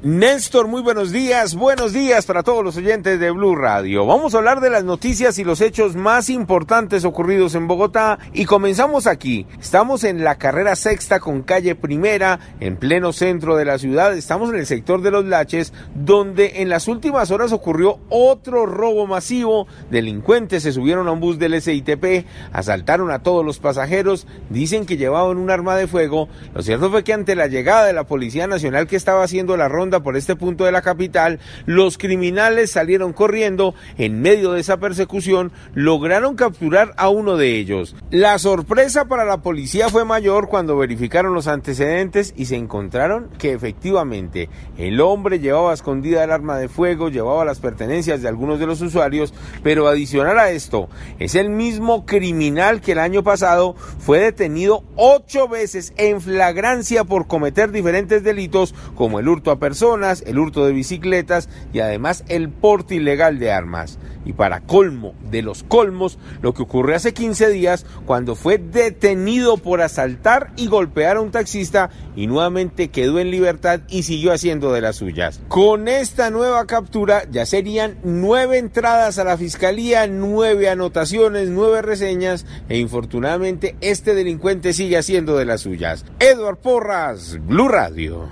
Néstor, muy buenos días, buenos días para todos los oyentes de Blue Radio. Vamos a hablar de las noticias y los hechos más importantes ocurridos en Bogotá y comenzamos aquí. Estamos en la carrera sexta con calle primera, en pleno centro de la ciudad. Estamos en el sector de los Laches, donde en las últimas horas ocurrió otro robo masivo. Delincuentes se subieron a un bus del SITP, asaltaron a todos los pasajeros, dicen que llevaban un arma de fuego. Lo cierto fue que ante la llegada de la Policía Nacional que estaba haciendo la ronda por este punto de la capital, los criminales salieron corriendo en medio de esa persecución, lograron capturar a uno de ellos. La sorpresa para la policía fue mayor cuando verificaron los antecedentes y se encontraron que efectivamente el hombre llevaba escondida el arma de fuego, llevaba las pertenencias de algunos de los usuarios, pero adicional a esto, es el mismo criminal que el año pasado fue detenido ocho veces en flagrancia por cometer diferentes delitos como el hurto a personas, el hurto de bicicletas y además el porte ilegal de armas. Y para colmo de los colmos, lo que ocurrió hace 15 días cuando fue detenido por asaltar y golpear a un taxista y nuevamente quedó en libertad y siguió haciendo de las suyas. Con esta nueva captura ya serían nueve entradas a la fiscalía, nueve anotaciones, nueve reseñas e infortunadamente este delincuente sigue haciendo de las suyas. Edward Porras, Blue Radio.